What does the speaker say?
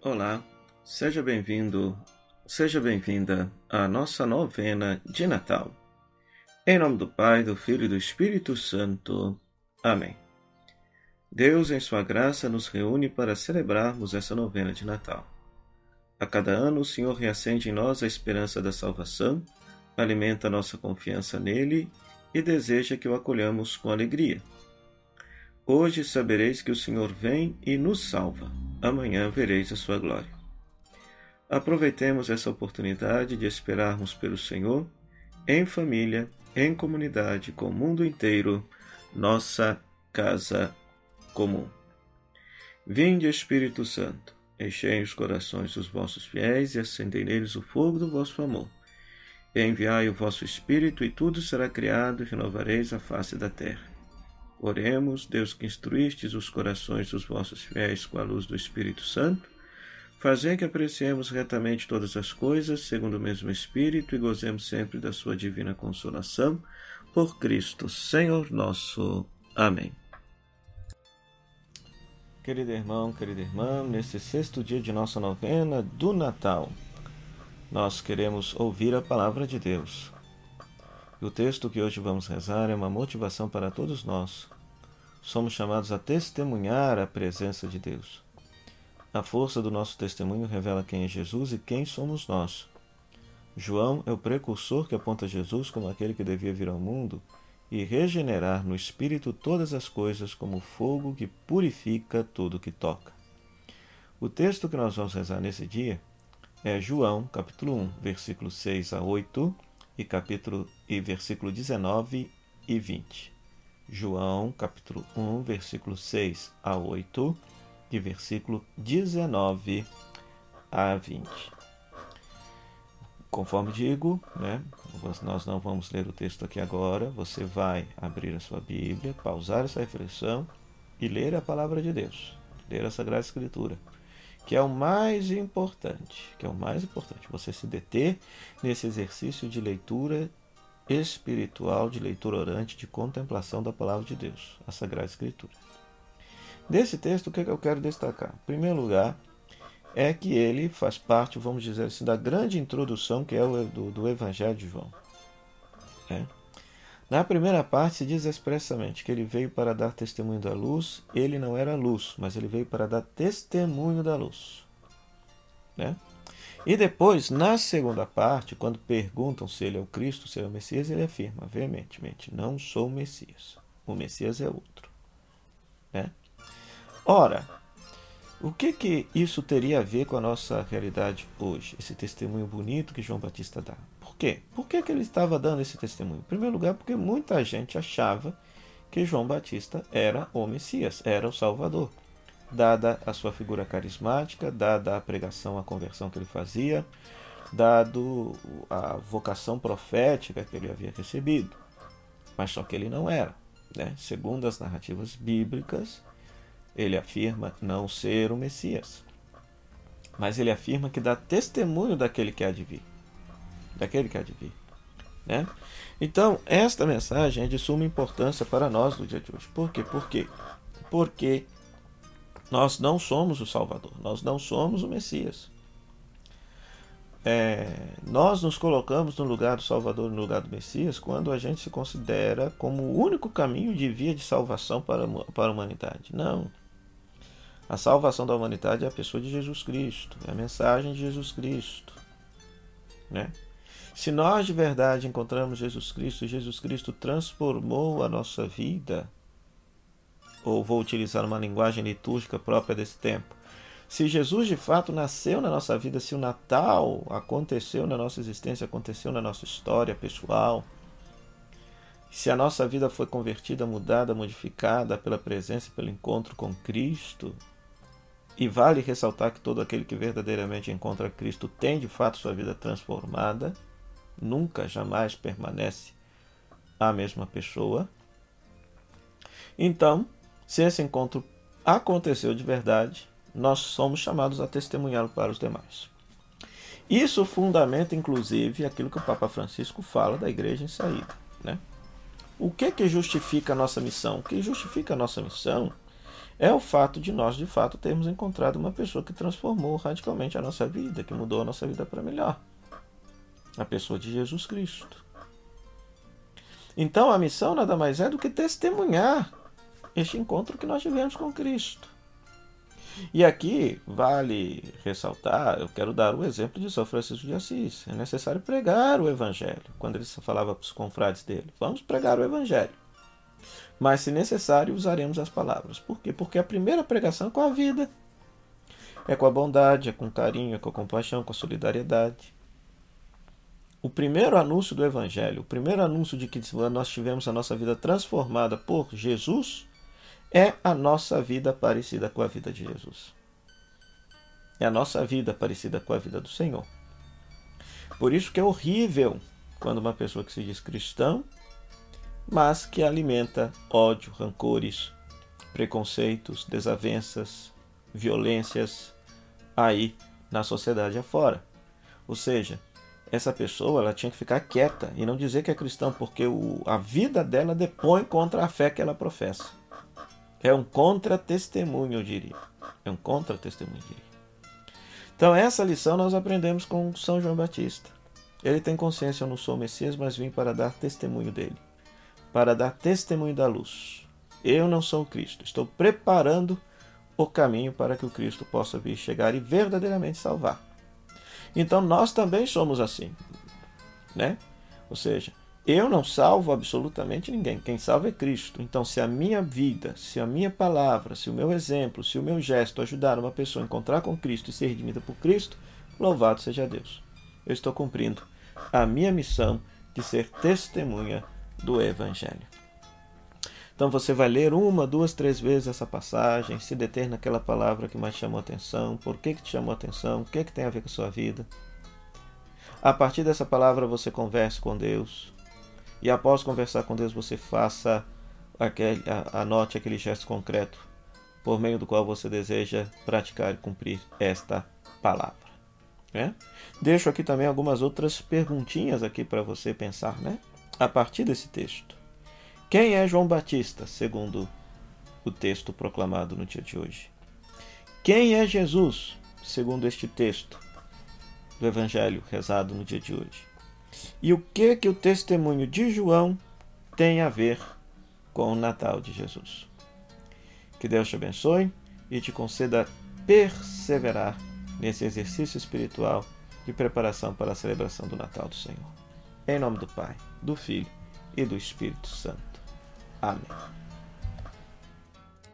Olá, seja bem-vindo, seja bem-vinda à nossa novena de Natal. Em nome do Pai, do Filho e do Espírito Santo. Amém. Deus, em Sua graça, nos reúne para celebrarmos essa novena de Natal. A cada ano, o Senhor reacende em nós a esperança da salvação, alimenta nossa confiança nele e deseja que o acolhamos com alegria. Hoje sabereis que o Senhor vem e nos salva. Amanhã vereis a sua glória. Aproveitemos essa oportunidade de esperarmos pelo Senhor, em família, em comunidade, com o mundo inteiro, nossa casa comum. Vinde, Espírito Santo, enchei os corações dos vossos fiéis e acendei neles o fogo do vosso amor. Enviai o vosso Espírito, e tudo será criado, e renovareis a face da terra. Oremos, Deus que instruístes os corações dos vossos fiéis com a luz do Espírito Santo, fazei que apreciemos retamente todas as coisas, segundo o mesmo Espírito, e gozemos sempre da sua divina consolação, por Cristo, Senhor nosso. Amém. Querido irmão, querida irmã, nesse sexto dia de nossa novena do Natal, nós queremos ouvir a palavra de Deus. E o texto que hoje vamos rezar é uma motivação para todos nós. Somos chamados a testemunhar a presença de Deus. A força do nosso testemunho revela quem é Jesus e quem somos nós. João é o precursor que aponta Jesus como aquele que devia vir ao mundo e regenerar no espírito todas as coisas como fogo que purifica tudo que toca. O texto que nós vamos rezar nesse dia é João, capítulo 1, versículo 6 a 8 e capítulo e versículo 19 e 20. João, capítulo 1, versículo 6 a 8 e versículo 19 a 20. Conforme digo, né, nós não vamos ler o texto aqui agora, você vai abrir a sua Bíblia, pausar essa reflexão e ler a palavra de Deus, ler a Sagrada Escritura que é o mais importante, que é o mais importante, você se deter nesse exercício de leitura espiritual, de leitura orante, de contemplação da palavra de Deus, a Sagrada Escritura. Desse texto, o que, é que eu quero destacar? Em primeiro lugar, é que ele faz parte, vamos dizer assim, da grande introdução que é o do, do Evangelho de João. É. Na primeira parte se diz expressamente que ele veio para dar testemunho da luz, ele não era luz, mas ele veio para dar testemunho da luz. Né? E depois, na segunda parte, quando perguntam se ele é o Cristo, se ele é o Messias, ele afirma veementemente: Não sou o Messias. O Messias é outro. Né? Ora, o que, que isso teria a ver com a nossa realidade hoje? Esse testemunho bonito que João Batista dá quê? Por que, que ele estava dando esse testemunho? Em primeiro lugar, porque muita gente achava que João Batista era o Messias, era o Salvador. Dada a sua figura carismática, dada a pregação, a conversão que ele fazia, dado a vocação profética que ele havia recebido. Mas só que ele não era. Né? Segundo as narrativas bíblicas, ele afirma não ser o Messias. Mas ele afirma que dá testemunho daquele que há de vir daquele que há de vir. Né? Então, esta mensagem é de suma importância para nós no dia de hoje. Por quê? Por quê? Porque nós não somos o Salvador, nós não somos o Messias. É, nós nos colocamos no lugar do Salvador, no lugar do Messias, quando a gente se considera como o único caminho de via de salvação para, para a humanidade. Não. A salvação da humanidade é a pessoa de Jesus Cristo, é a mensagem de Jesus Cristo. Né? Se nós de verdade encontramos Jesus Cristo, Jesus Cristo transformou a nossa vida, ou vou utilizar uma linguagem litúrgica própria desse tempo, se Jesus de fato nasceu na nossa vida, se o Natal aconteceu na nossa existência, aconteceu na nossa história pessoal, se a nossa vida foi convertida, mudada, modificada pela presença pelo encontro com Cristo, e vale ressaltar que todo aquele que verdadeiramente encontra Cristo tem de fato sua vida transformada nunca, jamais permanece a mesma pessoa. Então, se esse encontro aconteceu de verdade, nós somos chamados a testemunhá-lo para os demais. Isso fundamenta, inclusive, aquilo que o Papa Francisco fala da igreja em saída. Né? O que, que justifica a nossa missão? O que justifica a nossa missão é o fato de nós, de fato, termos encontrado uma pessoa que transformou radicalmente a nossa vida, que mudou a nossa vida para melhor. A pessoa de Jesus Cristo. Então a missão nada mais é do que testemunhar este encontro que nós tivemos com Cristo. E aqui vale ressaltar, eu quero dar o exemplo de São Francisco de Assis. É necessário pregar o Evangelho. Quando ele falava para os confrades dele, vamos pregar o Evangelho. Mas, se necessário, usaremos as palavras. Por quê? Porque a primeira pregação é com a vida. É com a bondade, é com carinho, é com a compaixão, com a solidariedade. O primeiro anúncio do Evangelho, o primeiro anúncio de que nós tivemos a nossa vida transformada por Jesus, é a nossa vida parecida com a vida de Jesus. É a nossa vida parecida com a vida do Senhor. Por isso que é horrível quando uma pessoa que se diz cristão, mas que alimenta ódio, rancores, preconceitos, desavenças, violências aí na sociedade afora. Ou seja, essa pessoa ela tinha que ficar quieta e não dizer que é cristão, porque o, a vida dela depõe contra a fé que ela professa. É um contra-testemunho, eu diria. É um contra-testemunho, eu diria. Então, essa lição nós aprendemos com São João Batista. Ele tem consciência, eu não sou o Messias, mas vim para dar testemunho dele. Para dar testemunho da luz. Eu não sou o Cristo. Estou preparando o caminho para que o Cristo possa vir chegar e verdadeiramente salvar. Então, nós também somos assim. Né? Ou seja, eu não salvo absolutamente ninguém. Quem salva é Cristo. Então, se a minha vida, se a minha palavra, se o meu exemplo, se o meu gesto ajudar uma pessoa a encontrar com Cristo e ser redimida por Cristo, louvado seja Deus. Eu estou cumprindo a minha missão de ser testemunha do Evangelho. Então você vai ler uma, duas, três vezes essa passagem, se deter naquela palavra que mais chamou atenção, por que, que te chamou a atenção, o que, que tem a ver com a sua vida. A partir dessa palavra você converse com Deus, e após conversar com Deus, você faça aquele, anote aquele gesto concreto por meio do qual você deseja praticar e cumprir esta palavra. Né? Deixo aqui também algumas outras perguntinhas aqui para você pensar, né? A partir desse texto. Quem é João Batista, segundo o texto proclamado no dia de hoje? Quem é Jesus, segundo este texto do Evangelho rezado no dia de hoje? E o que que o testemunho de João tem a ver com o Natal de Jesus? Que Deus te abençoe e te conceda perseverar nesse exercício espiritual de preparação para a celebração do Natal do Senhor. Em nome do Pai, do Filho e do Espírito Santo. Amém.